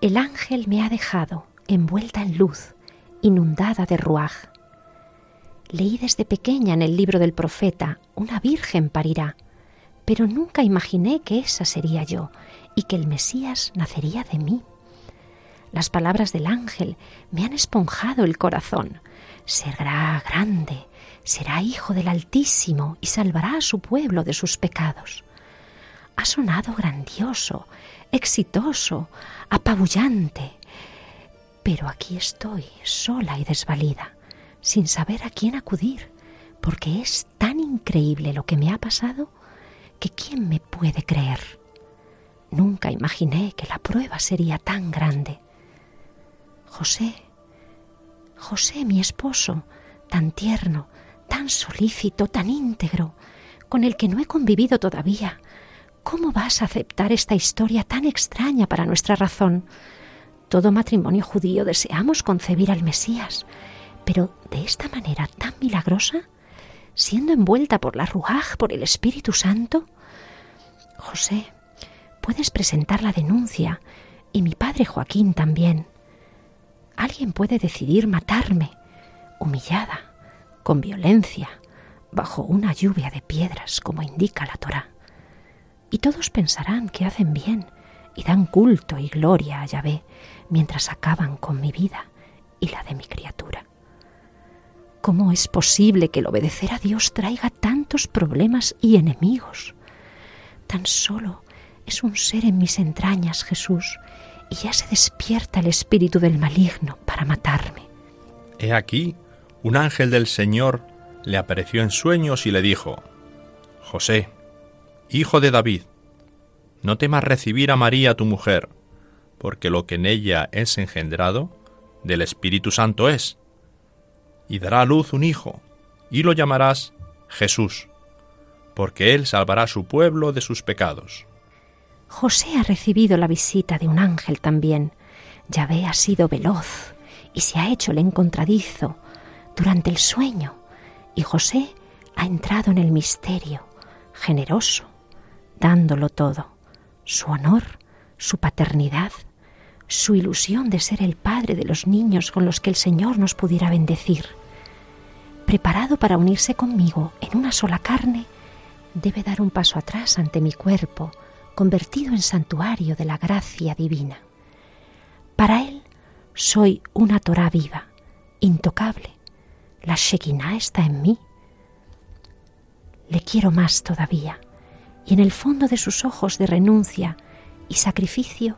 El ángel me ha dejado envuelta en luz, inundada de ruaj. Leí desde pequeña en el libro del profeta, una virgen parirá, pero nunca imaginé que esa sería yo y que el Mesías nacería de mí. Las palabras del ángel me han esponjado el corazón. Será grande, será hijo del Altísimo y salvará a su pueblo de sus pecados. Ha sonado grandioso, exitoso, apabullante. Pero aquí estoy, sola y desvalida, sin saber a quién acudir, porque es tan increíble lo que me ha pasado que ¿quién me puede creer? Nunca imaginé que la prueba sería tan grande. José, José, mi esposo, tan tierno, tan solícito, tan íntegro, con el que no he convivido todavía, ¿Cómo vas a aceptar esta historia tan extraña para nuestra razón? Todo matrimonio judío deseamos concebir al Mesías, pero de esta manera tan milagrosa, siendo envuelta por la Ruaj, por el Espíritu Santo. José, puedes presentar la denuncia y mi padre Joaquín también. Alguien puede decidir matarme, humillada, con violencia, bajo una lluvia de piedras, como indica la Torá y todos pensarán que hacen bien y dan culto y gloria a Yahvé mientras acaban con mi vida y la de mi criatura. ¿Cómo es posible que el obedecer a Dios traiga tantos problemas y enemigos? Tan solo es un ser en mis entrañas, Jesús, y ya se despierta el espíritu del maligno para matarme. He aquí, un ángel del Señor le apareció en sueños y le dijo, José, Hijo de David, no temas recibir a María tu mujer, porque lo que en ella es engendrado, del Espíritu Santo es, y dará a luz un hijo, y lo llamarás Jesús, porque él salvará a su pueblo de sus pecados. José ha recibido la visita de un ángel también. Yahvé ha sido veloz y se ha hecho el encontradizo durante el sueño, y José ha entrado en el misterio, generoso, dándolo todo, su honor, su paternidad, su ilusión de ser el padre de los niños con los que el Señor nos pudiera bendecir. Preparado para unirse conmigo en una sola carne, debe dar un paso atrás ante mi cuerpo, convertido en santuario de la gracia divina. Para él soy una Torah viva, intocable. La Shekinah está en mí. Le quiero más todavía y en el fondo de sus ojos de renuncia y sacrificio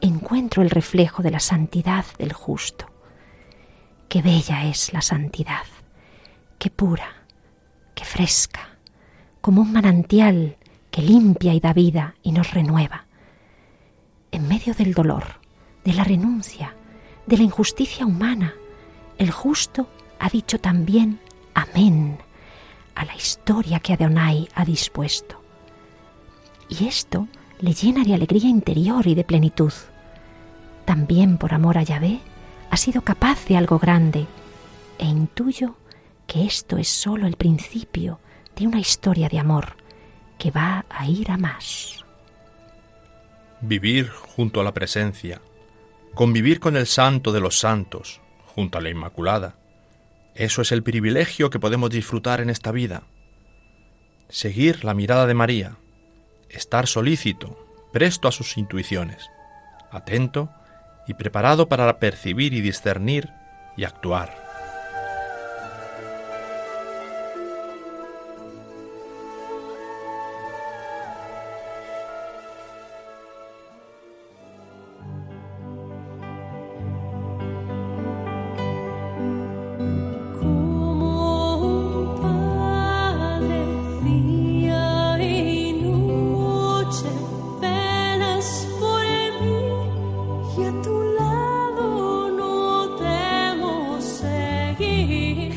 encuentro el reflejo de la santidad del justo. Qué bella es la santidad, qué pura, qué fresca, como un manantial que limpia y da vida y nos renueva. En medio del dolor, de la renuncia, de la injusticia humana, el justo ha dicho también amén a la historia que Adonai ha dispuesto y esto le llena de alegría interior y de plenitud. También por amor a Yahvé ha sido capaz de algo grande e intuyo que esto es sólo el principio de una historia de amor que va a ir a más. Vivir junto a la presencia, convivir con el santo de los santos, junto a la Inmaculada, eso es el privilegio que podemos disfrutar en esta vida. Seguir la mirada de María, estar solícito, presto a sus intuiciones, atento y preparado para percibir y discernir y actuar.